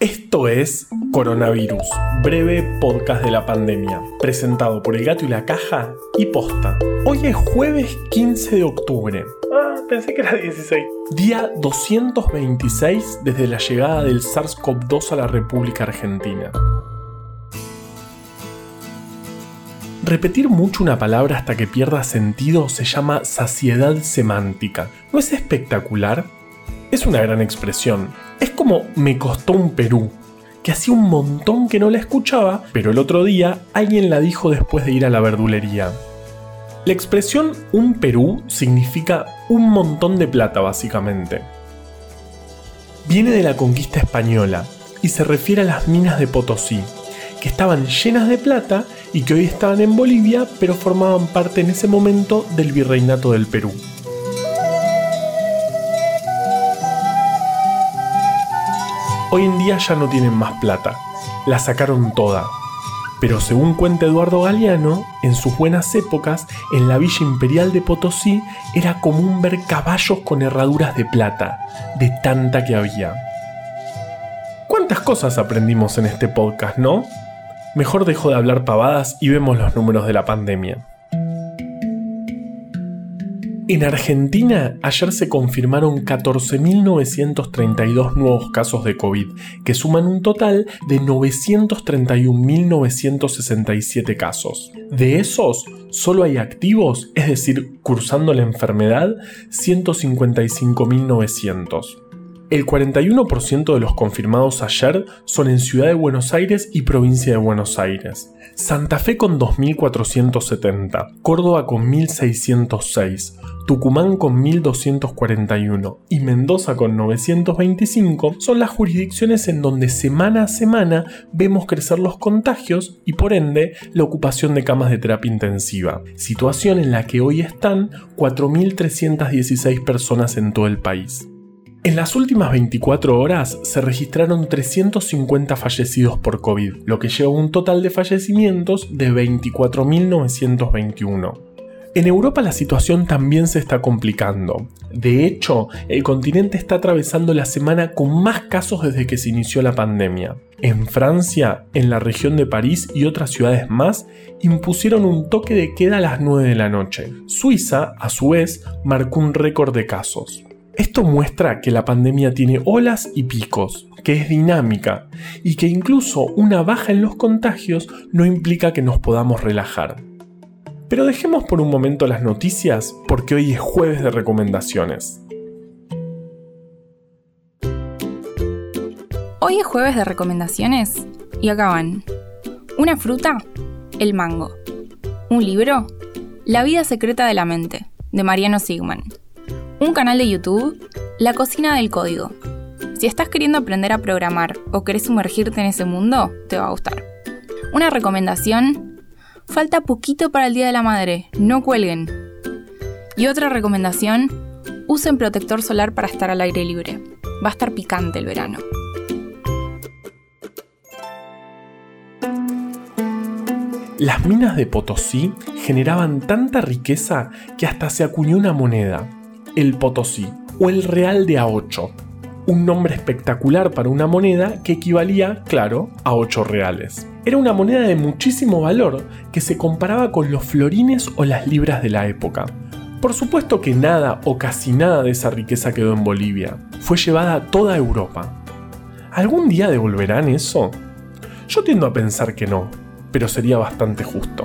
Esto es Coronavirus, breve podcast de la pandemia, presentado por El Gato y la Caja y Posta. Hoy es jueves 15 de octubre. Ah, pensé que era 16. Día 226 desde la llegada del SARS-CoV-2 a la República Argentina. Repetir mucho una palabra hasta que pierda sentido se llama saciedad semántica. ¿No es espectacular? Es una gran expresión. Es como me costó un Perú, que hacía un montón que no la escuchaba, pero el otro día alguien la dijo después de ir a la verdulería. La expresión un Perú significa un montón de plata básicamente. Viene de la conquista española y se refiere a las minas de Potosí, que estaban llenas de plata y que hoy estaban en Bolivia, pero formaban parte en ese momento del virreinato del Perú. Hoy en día ya no tienen más plata, la sacaron toda. Pero según cuenta Eduardo Galeano, en sus buenas épocas, en la villa imperial de Potosí era común ver caballos con herraduras de plata, de tanta que había. ¿Cuántas cosas aprendimos en este podcast, no? Mejor dejo de hablar pavadas y vemos los números de la pandemia. En Argentina, ayer se confirmaron 14.932 nuevos casos de COVID, que suman un total de 931.967 casos. De esos, solo hay activos, es decir, cursando la enfermedad, 155.900. El 41% de los confirmados ayer son en Ciudad de Buenos Aires y Provincia de Buenos Aires. Santa Fe con 2.470, Córdoba con 1.606, Tucumán con 1.241 y Mendoza con 925 son las jurisdicciones en donde semana a semana vemos crecer los contagios y por ende la ocupación de camas de terapia intensiva, situación en la que hoy están 4.316 personas en todo el país. En las últimas 24 horas se registraron 350 fallecidos por COVID, lo que lleva a un total de fallecimientos de 24.921. En Europa la situación también se está complicando. De hecho, el continente está atravesando la semana con más casos desde que se inició la pandemia. En Francia, en la región de París y otras ciudades más, impusieron un toque de queda a las 9 de la noche. Suiza, a su vez, marcó un récord de casos. Esto muestra que la pandemia tiene olas y picos, que es dinámica y que incluso una baja en los contagios no implica que nos podamos relajar. Pero dejemos por un momento las noticias porque hoy es jueves de recomendaciones. Hoy es jueves de recomendaciones y acaban. Una fruta, el mango. Un libro, La vida secreta de la mente, de Mariano Sigman un canal de YouTube, La Cocina del Código. Si estás queriendo aprender a programar o querés sumergirte en ese mundo, te va a gustar. Una recomendación, falta poquito para el Día de la Madre, no cuelguen. Y otra recomendación, usen protector solar para estar al aire libre. Va a estar picante el verano. Las minas de Potosí generaban tanta riqueza que hasta se acuñó una moneda, el Potosí o el Real de A8, un nombre espectacular para una moneda que equivalía, claro, a 8 reales. Era una moneda de muchísimo valor que se comparaba con los florines o las libras de la época. Por supuesto que nada o casi nada de esa riqueza quedó en Bolivia, fue llevada a toda Europa. ¿Algún día devolverán eso? Yo tiendo a pensar que no, pero sería bastante justo.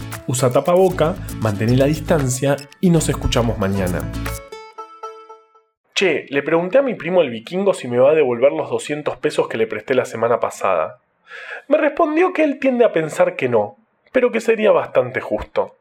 usa tapaboca, mantén la distancia y nos escuchamos mañana. Che, le pregunté a mi primo el vikingo si me va a devolver los 200 pesos que le presté la semana pasada. Me respondió que él tiende a pensar que no, pero que sería bastante justo.